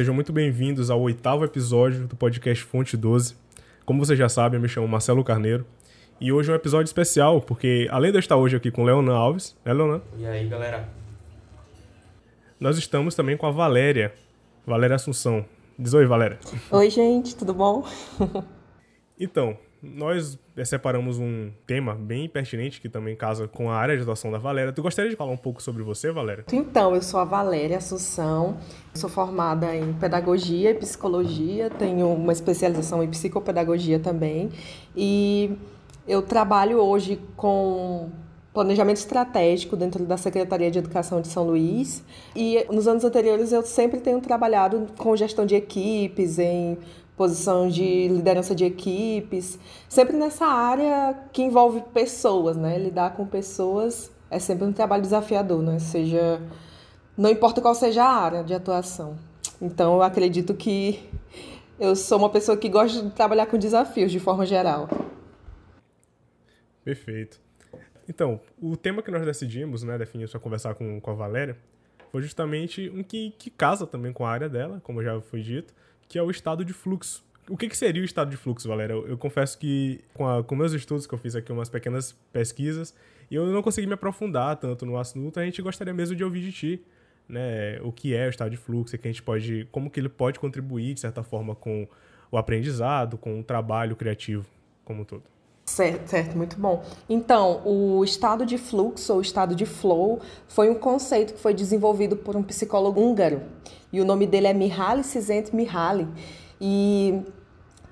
Sejam muito bem-vindos ao oitavo episódio do podcast Fonte 12. Como você já sabe, eu me chamo Marcelo Carneiro. E hoje é um episódio especial, porque além de eu estar hoje aqui com Leonan Alves, né, Leonan? E aí, galera? Nós estamos também com a Valéria, Valéria Assunção. Diz oi, Valéria. Oi, gente, tudo bom? então, nós separamos um tema bem pertinente que também casa com a área de atuação da Valéria. Tu gostaria de falar um pouco sobre você, Valéria? Então, eu sou a Valéria Assunção, sou formada em pedagogia e psicologia, tenho uma especialização em psicopedagogia também e eu trabalho hoje com planejamento estratégico dentro da Secretaria de Educação de São Luís. E nos anos anteriores eu sempre tenho trabalhado com gestão de equipes, em posição de liderança de equipes, sempre nessa área que envolve pessoas, né? Lidar com pessoas é sempre um trabalho desafiador, né? Seja não importa qual seja a área de atuação. Então eu acredito que eu sou uma pessoa que gosta de trabalhar com desafios de forma geral. Perfeito. Então, o tema que nós decidimos, né, definir para conversar com, com a Valéria, foi justamente um que, que casa também com a área dela, como já foi dito, que é o estado de fluxo. O que, que seria o estado de fluxo, Valéria? Eu, eu confesso que com, a, com meus estudos, que eu fiz aqui umas pequenas pesquisas, eu não consegui me aprofundar tanto no assunto, a gente gostaria mesmo de ouvir de ti, né, o que é o estado de fluxo, e que a gente pode, como que ele pode contribuir, de certa forma, com o aprendizado, com o trabalho criativo como um todo. Certo, certo, muito bom. Então, o estado de fluxo ou estado de flow foi um conceito que foi desenvolvido por um psicólogo húngaro. E o nome dele é Mihaly Csikszentmihalyi. E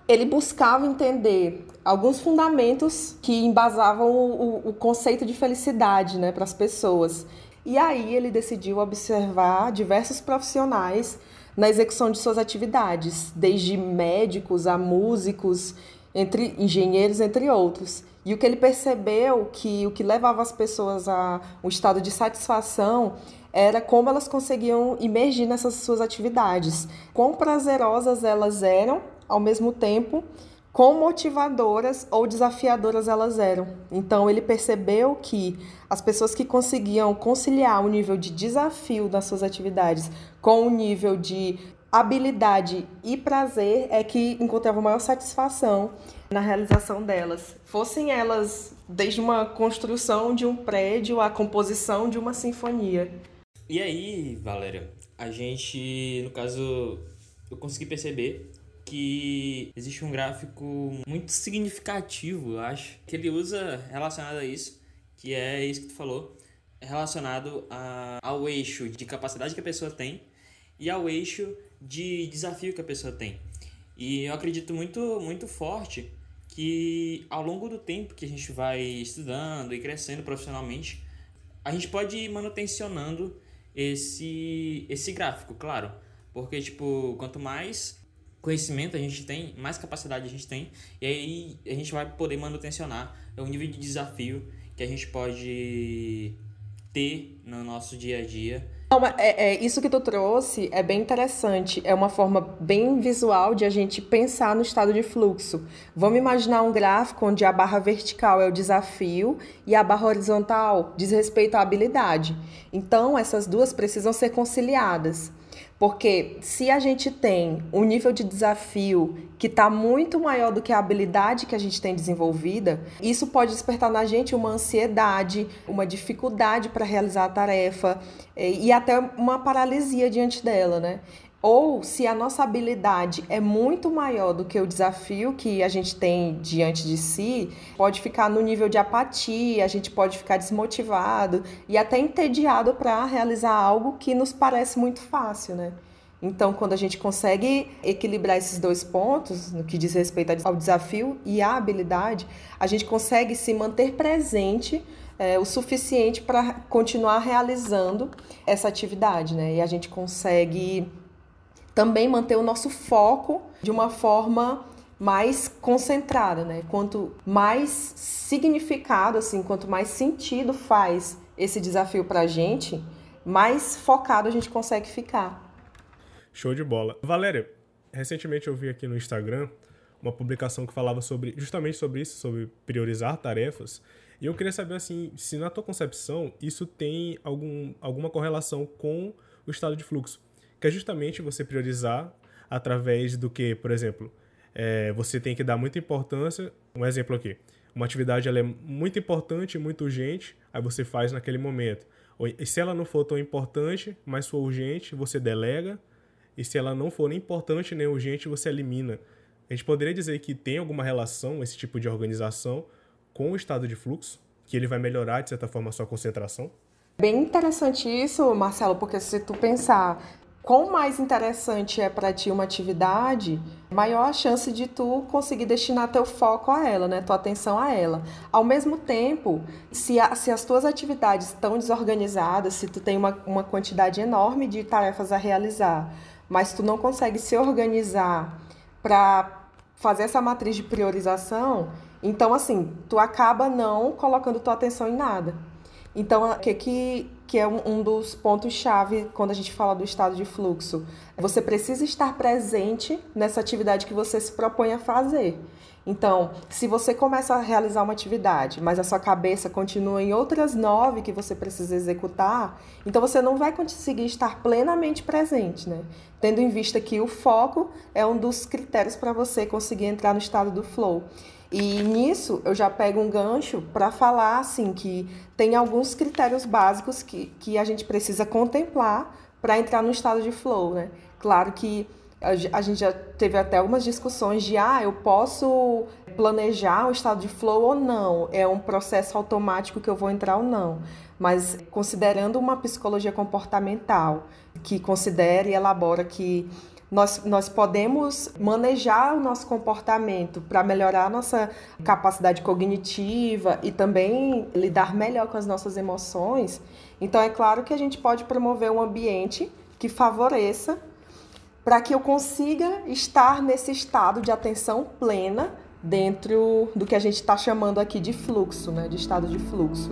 ele buscava entender alguns fundamentos que embasavam o, o conceito de felicidade né, para as pessoas. E aí ele decidiu observar diversos profissionais na execução de suas atividades, desde médicos a músicos entre engenheiros, entre outros. E o que ele percebeu que o que levava as pessoas a um estado de satisfação era como elas conseguiam imergir nessas suas atividades, quão prazerosas elas eram, ao mesmo tempo, quão motivadoras ou desafiadoras elas eram. Então ele percebeu que as pessoas que conseguiam conciliar o nível de desafio das suas atividades com o nível de habilidade e prazer é que encontravam maior satisfação na realização delas. Fossem elas desde uma construção de um prédio à composição de uma sinfonia. E aí, Valéria, a gente, no caso, eu consegui perceber que existe um gráfico muito significativo, eu acho, que ele usa relacionado a isso, que é isso que tu falou, relacionado a, ao eixo de capacidade que a pessoa tem e ao eixo de desafio que a pessoa tem. E eu acredito muito, muito forte que ao longo do tempo que a gente vai estudando e crescendo profissionalmente, a gente pode ir manutencionando esse, esse gráfico, claro. Porque, tipo, quanto mais conhecimento a gente tem, mais capacidade a gente tem, e aí a gente vai poder manutencionar o nível de desafio que a gente pode ter no nosso dia a dia não, é, é, isso que tu trouxe é bem interessante. É uma forma bem visual de a gente pensar no estado de fluxo. Vamos imaginar um gráfico onde a barra vertical é o desafio e a barra horizontal diz respeito à habilidade. Então, essas duas precisam ser conciliadas. Porque se a gente tem um nível de desafio que está muito maior do que a habilidade que a gente tem desenvolvida, isso pode despertar na gente uma ansiedade, uma dificuldade para realizar a tarefa e até uma paralisia diante dela, né? Ou se a nossa habilidade é muito maior do que o desafio que a gente tem diante de si, pode ficar no nível de apatia, a gente pode ficar desmotivado e até entediado para realizar algo que nos parece muito fácil, né? Então, quando a gente consegue equilibrar esses dois pontos, no que diz respeito ao desafio e à habilidade, a gente consegue se manter presente é, o suficiente para continuar realizando essa atividade, né? E a gente consegue também manter o nosso foco de uma forma mais concentrada, né? Quanto mais significado, assim, quanto mais sentido faz esse desafio para a gente, mais focado a gente consegue ficar. Show de bola. Valéria, recentemente eu vi aqui no Instagram uma publicação que falava sobre justamente sobre isso, sobre priorizar tarefas. E eu queria saber assim, se na tua concepção isso tem algum, alguma correlação com o estado de fluxo que é justamente você priorizar através do que, por exemplo, é, você tem que dar muita importância. Um exemplo aqui. Uma atividade ela é muito importante, muito urgente, aí você faz naquele momento. E se ela não for tão importante, mas for urgente, você delega. E se ela não for nem importante nem urgente, você elimina. A gente poderia dizer que tem alguma relação, esse tipo de organização, com o estado de fluxo, que ele vai melhorar, de certa forma, a sua concentração? Bem interessante isso, Marcelo, porque se tu pensar quão mais interessante é para ti uma atividade, maior a chance de tu conseguir destinar teu foco a ela, né? Tua atenção a ela. Ao mesmo tempo, se, a, se as tuas atividades estão desorganizadas, se tu tem uma, uma quantidade enorme de tarefas a realizar, mas tu não consegue se organizar para fazer essa matriz de priorização, então assim, tu acaba não colocando tua atenção em nada. Então, o que, que, que é um, um dos pontos-chave quando a gente fala do estado de fluxo? Você precisa estar presente nessa atividade que você se propõe a fazer. Então, se você começa a realizar uma atividade, mas a sua cabeça continua em outras nove que você precisa executar, então você não vai conseguir estar plenamente presente, né? Tendo em vista que o foco é um dos critérios para você conseguir entrar no estado do flow. E nisso eu já pego um gancho para falar assim que tem alguns critérios básicos que, que a gente precisa contemplar para entrar no estado de flow, né? Claro que a gente já teve até algumas discussões de ah, eu posso planejar o estado de flow ou não, é um processo automático que eu vou entrar ou não. Mas considerando uma psicologia comportamental que considera e elabora que nós, nós podemos manejar o nosso comportamento para melhorar a nossa capacidade cognitiva e também lidar melhor com as nossas emoções. Então, é claro que a gente pode promover um ambiente que favoreça para que eu consiga estar nesse estado de atenção plena dentro do que a gente está chamando aqui de fluxo, né, de estado de fluxo.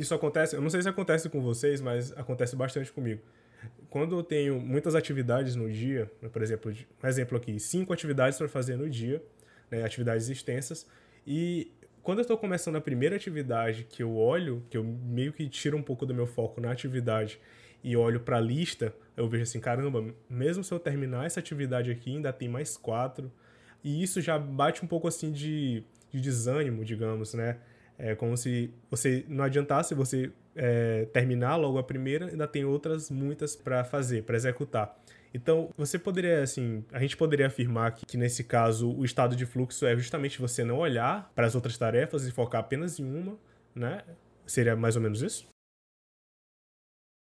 Isso acontece, eu não sei se acontece com vocês, mas acontece bastante comigo. Quando eu tenho muitas atividades no dia, por exemplo, um exemplo aqui, cinco atividades para fazer no dia, né, atividades extensas, e quando eu estou começando a primeira atividade que eu olho, que eu meio que tiro um pouco do meu foco na atividade e olho para a lista, eu vejo assim, caramba, mesmo se eu terminar essa atividade aqui, ainda tem mais quatro. E isso já bate um pouco assim de, de desânimo, digamos, né? É como se você não adiantasse você é, terminar logo a primeira, ainda tem outras muitas para fazer, para executar. Então, você poderia, assim, a gente poderia afirmar que, que, nesse caso o estado de fluxo é justamente você não olhar para as outras tarefas e focar apenas em uma, né? Seria mais ou menos isso?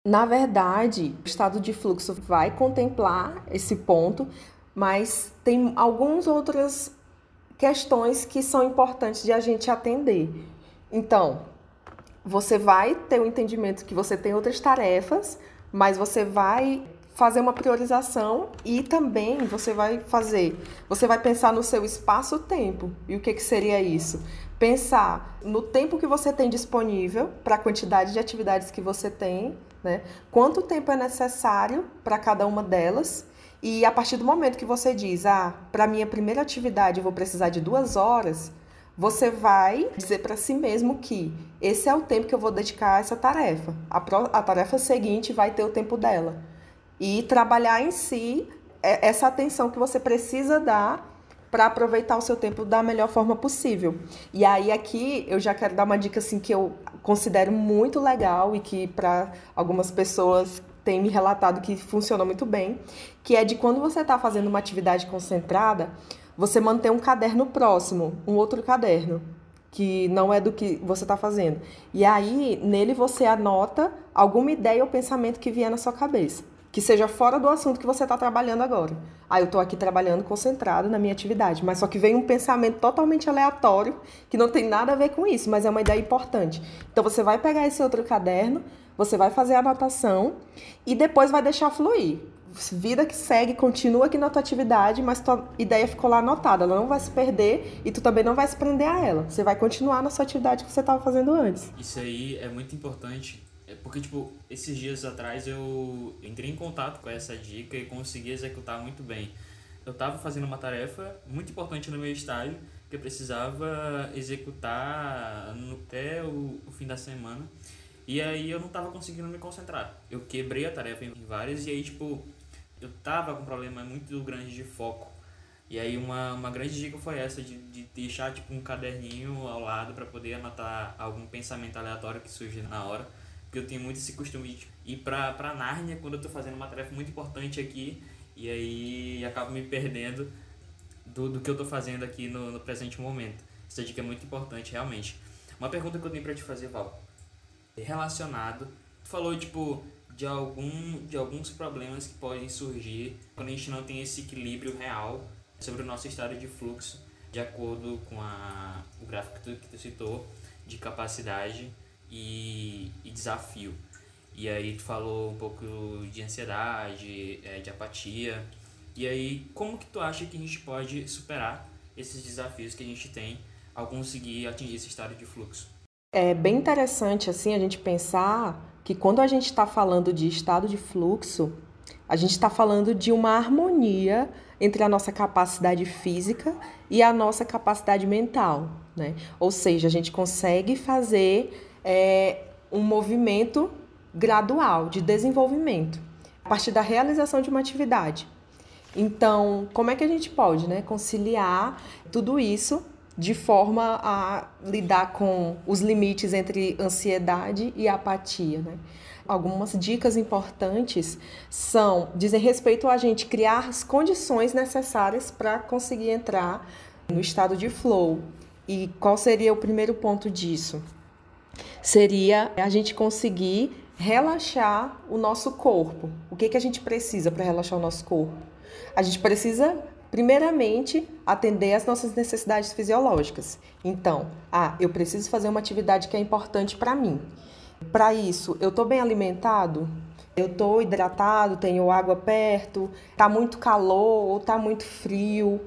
Na verdade, o estado de fluxo vai contemplar esse ponto, mas tem algumas outras questões que são importantes de a gente atender. Então, você vai ter o entendimento que você tem outras tarefas, mas você vai fazer uma priorização e também você vai fazer, você vai pensar no seu espaço-tempo. E o que, que seria isso? Pensar no tempo que você tem disponível para a quantidade de atividades que você tem, né? Quanto tempo é necessário para cada uma delas. E a partir do momento que você diz, ah, para minha primeira atividade eu vou precisar de duas horas, você vai dizer para si mesmo que esse é o tempo que eu vou dedicar a essa tarefa. A, pro, a tarefa seguinte vai ter o tempo dela. E trabalhar em si é essa atenção que você precisa dar para aproveitar o seu tempo da melhor forma possível. E aí aqui eu já quero dar uma dica assim que eu considero muito legal e que para algumas pessoas tem me relatado que funciona muito bem, que é de quando você está fazendo uma atividade concentrada, você manter um caderno próximo, um outro caderno, que não é do que você está fazendo. E aí, nele você anota alguma ideia ou pensamento que vier na sua cabeça, que seja fora do assunto que você está trabalhando agora. Ah, eu estou aqui trabalhando concentrado na minha atividade, mas só que vem um pensamento totalmente aleatório, que não tem nada a ver com isso, mas é uma ideia importante. Então você vai pegar esse outro caderno, você vai fazer a anotação e depois vai deixar fluir vida que segue, continua aqui na tua atividade, mas tua ideia ficou lá anotada, ela não vai se perder e tu também não vai se prender a ela. Você vai continuar na sua atividade que você estava fazendo antes. Isso aí é muito importante É porque, tipo, esses dias atrás eu entrei em contato com essa dica e consegui executar muito bem. Eu estava fazendo uma tarefa muito importante no meu estágio que eu precisava executar até o, o fim da semana. E aí eu não estava conseguindo me concentrar. Eu quebrei a tarefa em várias e aí, tipo, eu tava com um problema muito grande de foco. E aí uma, uma grande dica foi essa de, de deixar tipo um caderninho ao lado para poder anotar algum pensamento aleatório que surge na hora. Porque eu tenho muito esse costume de ir pra, pra Nárnia quando eu tô fazendo uma tarefa muito importante aqui e aí acabo me perdendo do, do que eu tô fazendo aqui no, no presente momento. Essa dica é muito importante, realmente. Uma pergunta que eu tenho para te fazer, Val. Relacionado, tu falou tipo de algum de alguns problemas que podem surgir quando a gente não tem esse equilíbrio real sobre o nosso estado de fluxo, de acordo com a, o gráfico que tu, que tu citou, de capacidade e, e desafio. E aí tu falou um pouco de ansiedade, é, de apatia. E aí, como que tu acha que a gente pode superar esses desafios que a gente tem ao conseguir atingir esse estado de fluxo? É bem interessante assim a gente pensar que quando a gente está falando de estado de fluxo, a gente está falando de uma harmonia entre a nossa capacidade física e a nossa capacidade mental, né? Ou seja, a gente consegue fazer é, um movimento gradual de desenvolvimento a partir da realização de uma atividade. Então, como é que a gente pode, né, conciliar tudo isso de forma a lidar com os limites entre ansiedade e apatia, né? Algumas dicas importantes são dizem respeito a gente criar as condições necessárias para conseguir entrar no estado de flow. E qual seria o primeiro ponto disso? Seria a gente conseguir relaxar o nosso corpo. O que, que a gente precisa para relaxar o nosso corpo? A gente precisa primeiramente, atender às nossas necessidades fisiológicas. Então, ah, eu preciso fazer uma atividade que é importante para mim. Para isso, eu estou bem alimentado? Eu estou hidratado, tenho água perto, está muito calor ou está muito frio.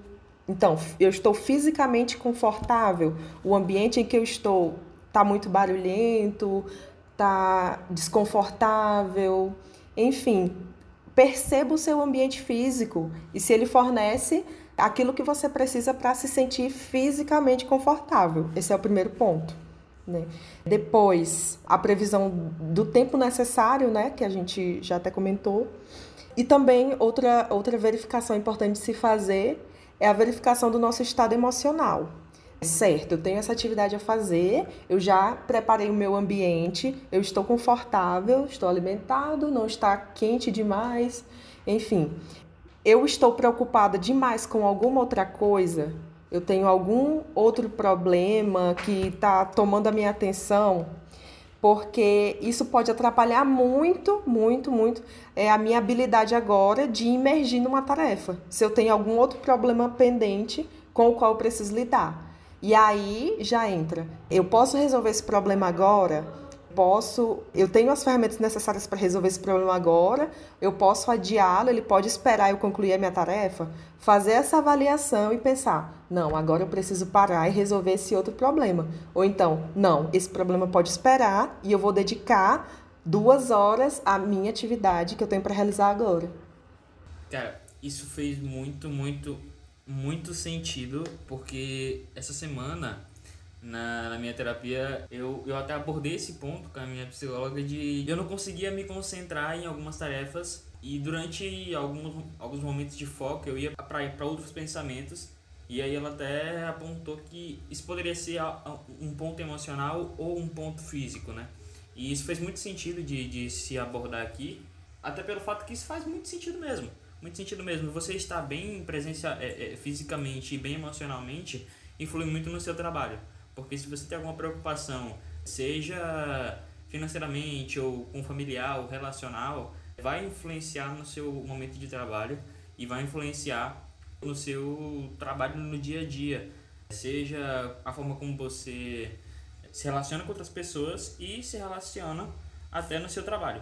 Então, eu estou fisicamente confortável. O ambiente em que eu estou está muito barulhento, está desconfortável. Enfim, perceba o seu ambiente físico e se ele fornece aquilo que você precisa para se sentir fisicamente confortável. Esse é o primeiro ponto. Né? Depois, a previsão do tempo necessário, né, que a gente já até comentou. E também outra, outra verificação importante de se fazer é a verificação do nosso estado emocional. Certo, eu tenho essa atividade a fazer, eu já preparei o meu ambiente, eu estou confortável, estou alimentado, não está quente demais, enfim. Eu estou preocupada demais com alguma outra coisa, eu tenho algum outro problema que está tomando a minha atenção, porque isso pode atrapalhar muito, muito, muito é a minha habilidade agora de imergir numa tarefa. Se eu tenho algum outro problema pendente com o qual eu preciso lidar. E aí já entra. Eu posso resolver esse problema agora? Posso, eu tenho as ferramentas necessárias para resolver esse problema agora, eu posso adiá-lo, ele pode esperar eu concluir a minha tarefa, fazer essa avaliação e pensar: não, agora eu preciso parar e resolver esse outro problema. Ou então, não, esse problema pode esperar e eu vou dedicar duas horas à minha atividade que eu tenho para realizar agora. Cara, isso fez muito, muito muito sentido, porque essa semana, na, na minha terapia, eu, eu até abordei esse ponto com a minha psicóloga de eu não conseguia me concentrar em algumas tarefas e durante alguns, alguns momentos de foco eu ia para outros pensamentos e aí ela até apontou que isso poderia ser um ponto emocional ou um ponto físico, né? E isso fez muito sentido de, de se abordar aqui, até pelo fato que isso faz muito sentido mesmo muito sentido mesmo. Você estar bem presencia, é, é, fisicamente e bem emocionalmente influi muito no seu trabalho. Porque se você tem alguma preocupação, seja financeiramente ou com familiar ou relacional, vai influenciar no seu momento de trabalho e vai influenciar no seu trabalho no dia a dia. Seja a forma como você se relaciona com outras pessoas e se relaciona até no seu trabalho.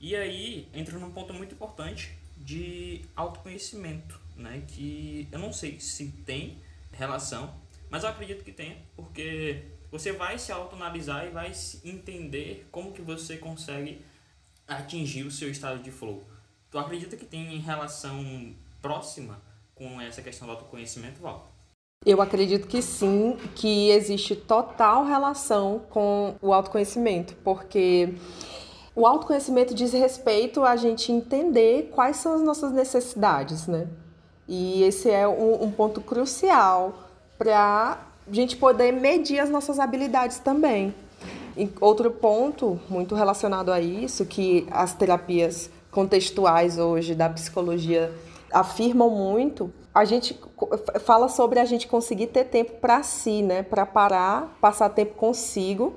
E aí entra num ponto muito importante de autoconhecimento, né? Que eu não sei se tem relação, mas eu acredito que tenha, porque você vai se autoanalisar e vai entender como que você consegue atingir o seu estado de flow. Tu acredita que tem relação próxima com essa questão do autoconhecimento, Val? Eu acredito que sim, que existe total relação com o autoconhecimento, porque o autoconhecimento diz respeito a gente entender quais são as nossas necessidades, né? E esse é um, um ponto crucial para a gente poder medir as nossas habilidades também. E outro ponto muito relacionado a isso, que as terapias contextuais hoje da psicologia afirmam muito, a gente fala sobre a gente conseguir ter tempo para si, né? Para parar, passar tempo consigo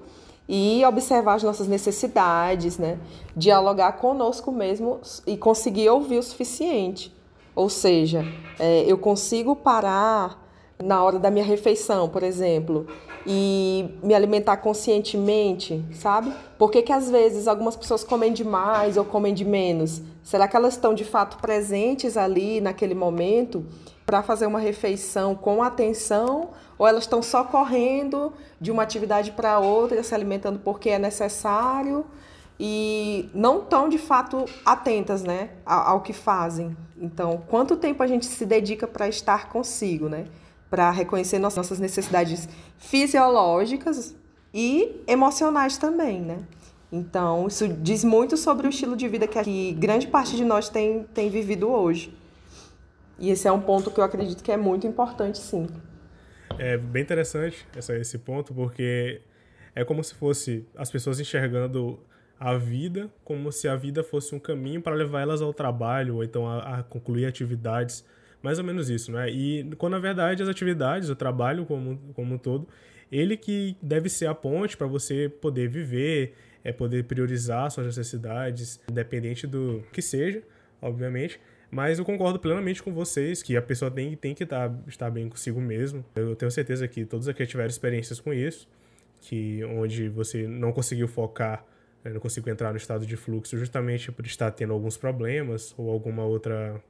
e observar as nossas necessidades, né? Dialogar conosco mesmo e conseguir ouvir o suficiente. Ou seja, é, eu consigo parar na hora da minha refeição, por exemplo, e me alimentar conscientemente, sabe? Por que, que às vezes algumas pessoas comem demais ou comem de menos? Será que elas estão de fato presentes ali naquele momento para fazer uma refeição com atenção ou elas estão só correndo de uma atividade para outra, se alimentando porque é necessário e não estão de fato atentas, né, ao, que fazem? Então, quanto tempo a gente se dedica para estar consigo, né? para reconhecer nossas necessidades fisiológicas e emocionais também, né? Então, isso diz muito sobre o estilo de vida que grande parte de nós tem, tem vivido hoje. E esse é um ponto que eu acredito que é muito importante, sim. É bem interessante essa, esse ponto, porque é como se fosse as pessoas enxergando a vida como se a vida fosse um caminho para levar elas ao trabalho, ou então a, a concluir atividades mais ou menos isso, né? E quando na verdade as atividades, o trabalho como, como um todo, ele que deve ser a ponte para você poder viver, é poder priorizar suas necessidades, independente do que seja, obviamente. Mas eu concordo plenamente com vocês que a pessoa tem, tem que estar, tá, estar bem consigo mesmo. Eu tenho certeza que todos aqui tiveram experiências com isso, que onde você não conseguiu focar, né, não conseguiu entrar no estado de fluxo justamente por estar tendo alguns problemas ou alguma outra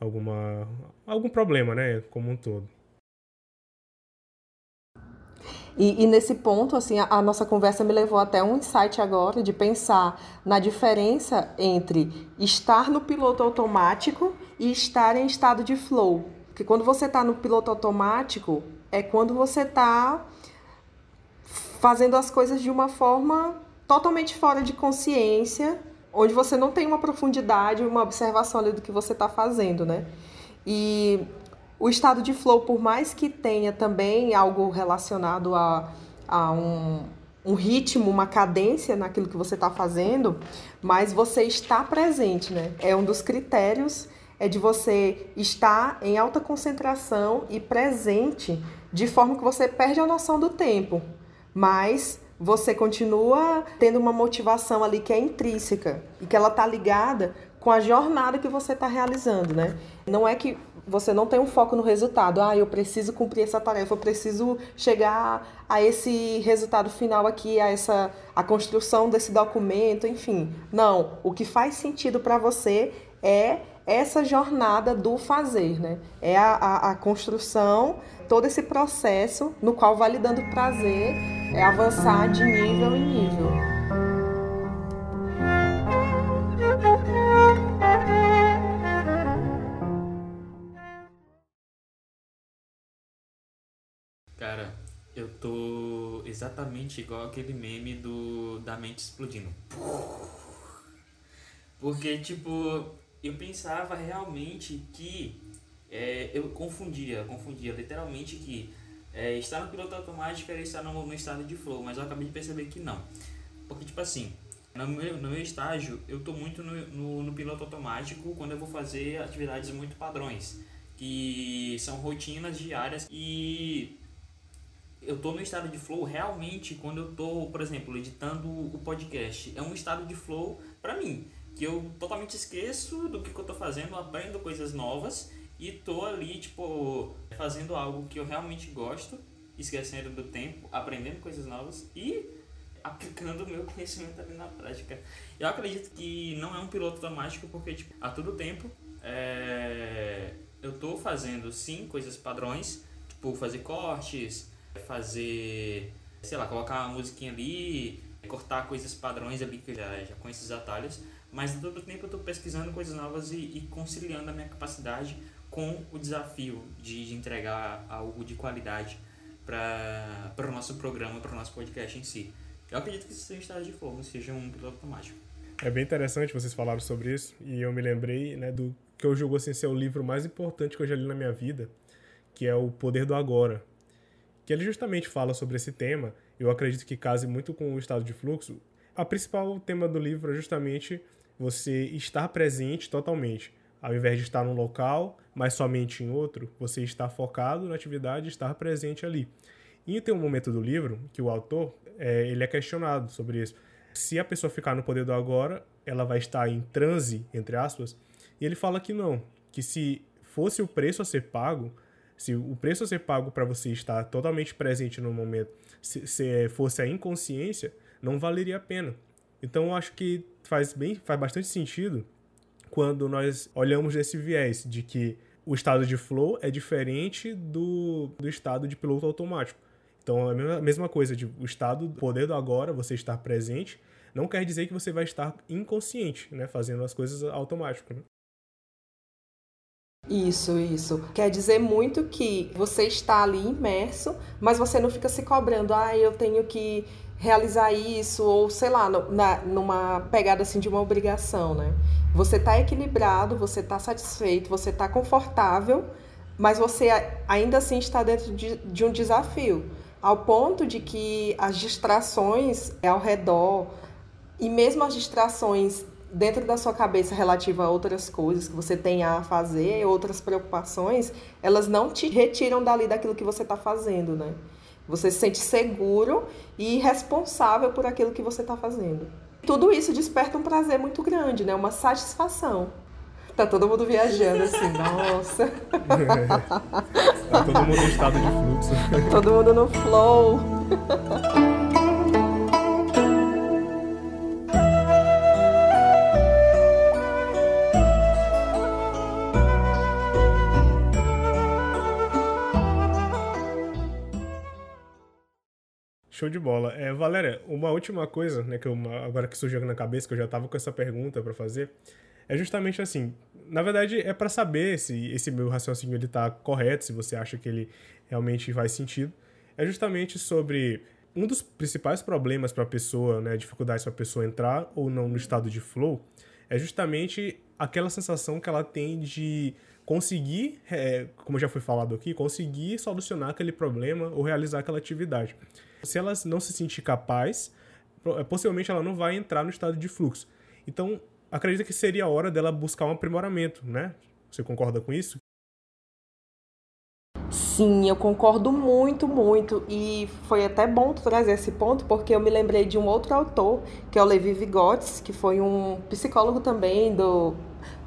alguma algum problema, né, como um todo. E, e, nesse ponto, assim, a, a, nossa conversa me levou até um insight agora de pensar na diferença entre estar no piloto automático e estar em estado de flow. Porque quando você está no piloto automático, é quando você está fazendo as coisas de uma forma totalmente fora de consciência onde você não tem uma profundidade, uma observação ali do que você está fazendo, né? E o estado de flow, por mais que tenha também algo relacionado a, a um, um ritmo, uma cadência naquilo que você está fazendo, mas você está presente, né? É um dos critérios é de você estar em alta concentração e presente, de forma que você perde a noção do tempo, mas você continua tendo uma motivação ali que é intrínseca e que ela está ligada com a jornada que você está realizando, né? Não é que você não tem um foco no resultado. Ah, eu preciso cumprir essa tarefa, eu preciso chegar a esse resultado final aqui, a essa a construção desse documento, enfim. Não, o que faz sentido para você é essa jornada do fazer, né? É a, a, a construção, todo esse processo no qual vai dando prazer, é avançar de nível em nível. Exatamente igual aquele meme do da mente explodindo. Porque, tipo, eu pensava realmente que é, eu confundia, confundia literalmente que é, estar no piloto automático era estar no, no, estado de flow, mas eu acabei de perceber que não. Porque, tipo assim, no meu, no meu estágio, eu tô muito no, no, no piloto automático quando eu vou fazer atividades muito padrões, que são rotinas diárias e eu tô no estado de flow realmente quando eu tô, por exemplo, editando o podcast. É um estado de flow para mim que eu totalmente esqueço do que, que eu tô fazendo, aprendo coisas novas e tô ali, tipo, fazendo algo que eu realmente gosto, esquecendo do tempo, aprendendo coisas novas e aplicando o meu conhecimento ali na prática. Eu acredito que não é um piloto automático porque, tipo, a todo tempo é... eu tô fazendo, sim, coisas padrões, tipo, fazer cortes, fazer sei lá, colocar uma musiquinha ali, cortar coisas padrões ali que já, já os atalhos, mas todo tempo eu estou pesquisando coisas novas e, e, conciliando a minha capacidade com o desafio de, de entregar algo de qualidade para o nosso programa, para o nosso podcast em si. Eu acredito que seja estado de fogo, seja um piloto automático. É bem interessante vocês falaram sobre isso e eu me lembrei né, do que eu julgo assim, ser o livro mais importante que eu já li na minha vida, que é O Poder do Agora, ele justamente fala sobre esse tema. Eu acredito que case muito com o estado de fluxo. A principal tema do livro é justamente você estar presente totalmente. Ao invés de estar num local, mas somente em outro, você estar focado na atividade estar presente ali. E tem um momento do livro que o autor é, ele é questionado sobre isso. Se a pessoa ficar no poder do agora, ela vai estar em transe, entre aspas, e ele fala que não, que se fosse o preço a ser pago, se o preço a ser pago para você estar totalmente presente no momento, se, se, fosse a inconsciência, não valeria a pena. Então eu acho que faz bem, faz bastante sentido quando nós olhamos desse viés de que o estado de flow é diferente do, do estado de piloto automático. Então, é a mesma, coisa de o estado, o poder do agora, você estar presente, não quer dizer que você vai estar inconsciente, né, fazendo as coisas automático. Né? Isso, isso. Quer dizer muito que você está ali imerso, mas você não fica se cobrando, ah, eu tenho que realizar isso, ou sei lá, na, numa pegada assim de uma obrigação, né? Você está equilibrado, você está satisfeito, você está confortável, mas você ainda assim está dentro de, de, um desafio, ao ponto de que as distrações ao redor, e mesmo as distrações dentro da sua cabeça relativa a outras coisas que você tem a fazer, outras preocupações, elas não te retiram dali daquilo que você está fazendo, né? Você se sente seguro e responsável por aquilo que você está fazendo. Tudo isso desperta um prazer muito grande, né? Uma satisfação. Tá todo mundo viajando assim, nossa. tá todo mundo em estado de fluxo. todo mundo no flow. Show de bola. É, Valéria, uma última coisa, né, que eu, agora que surgiu na cabeça, que eu já tava com essa pergunta para fazer, é justamente assim, na verdade é para saber se esse meu raciocínio ele tá correto, se você acha que ele realmente faz sentido. É justamente sobre um dos principais problemas para a pessoa, né, dificuldades para a pessoa entrar ou não no estado de flow, é justamente aquela sensação que ela tem de conseguir, é, como já foi falado aqui, conseguir solucionar aquele problema ou realizar aquela atividade. Se ela não se sentir capaz, é, possivelmente ela não vai entrar no estado de fluxo. Então, acredita que seria a hora dela buscar um aprimoramento, né? Você concorda com isso? Sim, eu concordo muito, muito. E foi até bom trazer esse ponto, porque eu me lembrei de um outro autor, que é o Levi Vygotsky, que foi um psicólogo também do,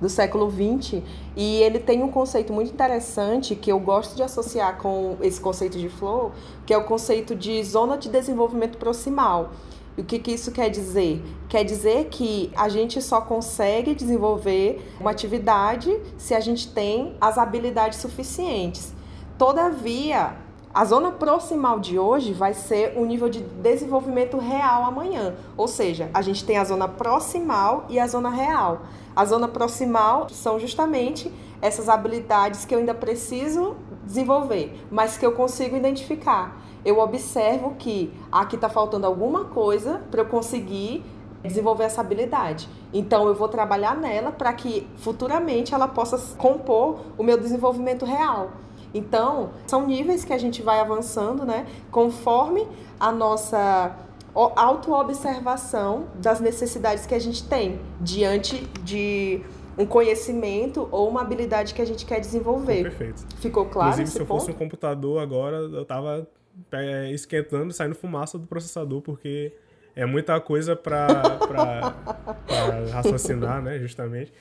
do século XX. E ele tem um conceito muito interessante que eu gosto de associar com esse conceito de flow, que é o conceito de zona de desenvolvimento proximal. E o que, que isso quer dizer? Quer dizer que a gente só consegue desenvolver uma atividade se a gente tem as habilidades suficientes. Todavia, a zona proximal de hoje vai ser o nível de desenvolvimento real amanhã. Ou seja, a gente tem a zona proximal e a zona real. A zona proximal são justamente essas habilidades que eu ainda preciso desenvolver, mas que eu consigo identificar. Eu observo que aqui está faltando alguma coisa para eu conseguir desenvolver essa habilidade. Então eu vou trabalhar nela para que futuramente ela possa compor o meu desenvolvimento real. Então, são níveis que a gente vai avançando, né? Conforme a nossa autoobservação das necessidades que a gente tem diante de um conhecimento ou uma habilidade que a gente quer desenvolver. Perfeito. Ficou claro Inclusive, se eu ponto? fosse um computador agora, eu tava é, esquentando, saindo fumaça do processador, porque é muita coisa para raciocinar, né, justamente.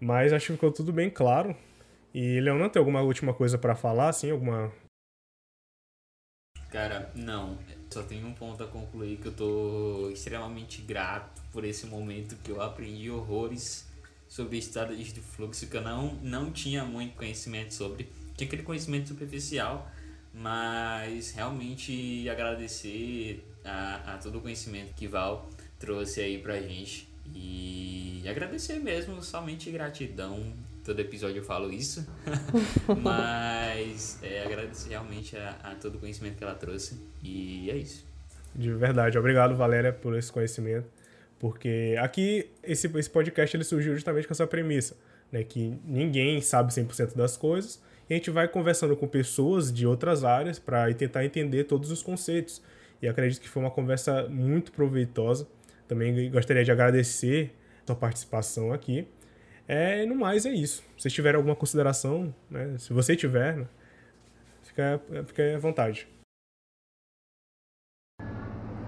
Mas acho que ficou tudo bem claro. E Leonan, tem alguma última coisa para falar, assim, alguma... Cara, não. Só tenho um ponto a concluir que eu tô extremamente grato por esse momento que eu aprendi horrores sobre estado de fluxo que eu não, não tinha muito conhecimento sobre. Tinha aquele conhecimento superficial, mas realmente agradecer a, a todo o conhecimento que Val trouxe aí pra gente e agradecer mesmo, somente gratidão. Todo episódio eu falo isso, mas é, agradecer realmente a, a todo o conhecimento que ela trouxe e é isso. De verdade, obrigado Valéria por esse conhecimento, porque aqui esse, esse podcast ele surgiu justamente com essa premissa, né, que ninguém sabe 100% das coisas, e a gente vai conversando com pessoas de outras áreas para tentar entender todos os conceitos. E acredito que foi uma conversa muito proveitosa. Também gostaria de agradecer a sua participação aqui. É, no mais é isso. Se tiver alguma consideração, né, se você tiver, né, fica, fica à vontade.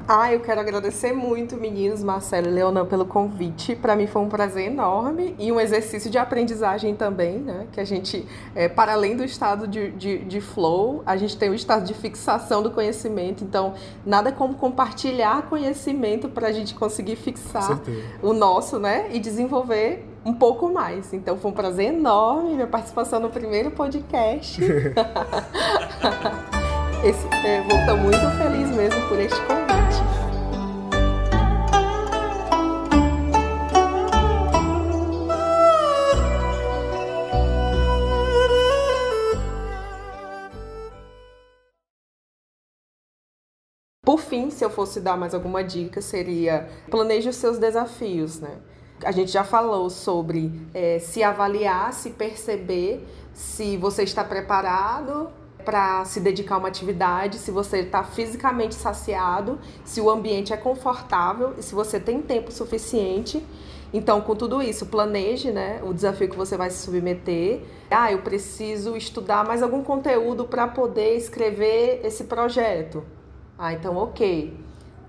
Ah, eu quero agradecer muito, meninos, Marcelo e Leonan, pelo convite. Para mim foi um prazer enorme e um exercício de aprendizagem também, né? Que a gente, é, para além do estado de, de, de, flow, a gente tem o estado de fixação do conhecimento. Então, nada como compartilhar conhecimento para a gente conseguir fixar o nosso, né? E desenvolver um pouco mais. Então, foi um prazer enorme minha participação no primeiro podcast. Esse, é, vou estar muito feliz mesmo por este convite. Por fim, se eu fosse dar mais alguma dica, seria planeje os seus desafios, né? A gente já falou sobre é, se avaliar, se perceber se você está preparado para se dedicar a uma atividade, se você está fisicamente saciado, se o ambiente é confortável e se você tem tempo suficiente. Então, com tudo isso, planeje né, o desafio que você vai se submeter. Ah, eu preciso estudar mais algum conteúdo para poder escrever esse projeto. Ah, então ok.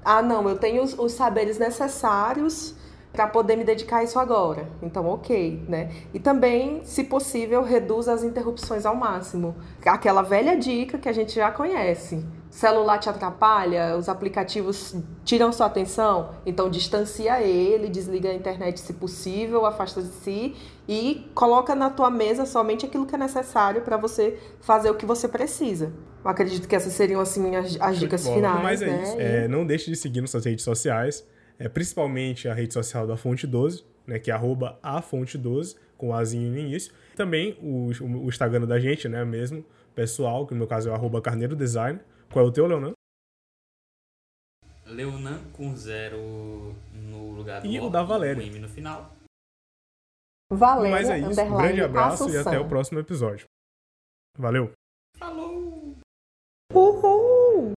Ah, não, eu tenho os, os saberes necessários para poder me dedicar a isso agora. Então, ok, né? E também, se possível, reduz as interrupções ao máximo. Aquela velha dica que a gente já conhece. Celular te atrapalha, os aplicativos tiram sua atenção, então distancia ele, desliga a internet se possível, afasta de si e coloca na tua mesa somente aquilo que é necessário para você fazer o que você precisa. Eu acredito que essas seriam assim as, as dicas Bom, finais. Mas é né? isso. É, não deixe de seguir nossas redes sociais é, principalmente a rede social da Fonte 12, né, que é arroba a Fonte 12, com o Azinho no início. Também o, o, Instagram da gente, né, mesmo, pessoal, que no meu caso é o arroba Carneiro Design. Qual é o teu, Leonan? Leonan com zero no lugar do E o da Valéria. M no final. Valéria, Mas é isso. Um grande abraço Assunção. e até o próximo episódio. Valeu! Falou! Uhul!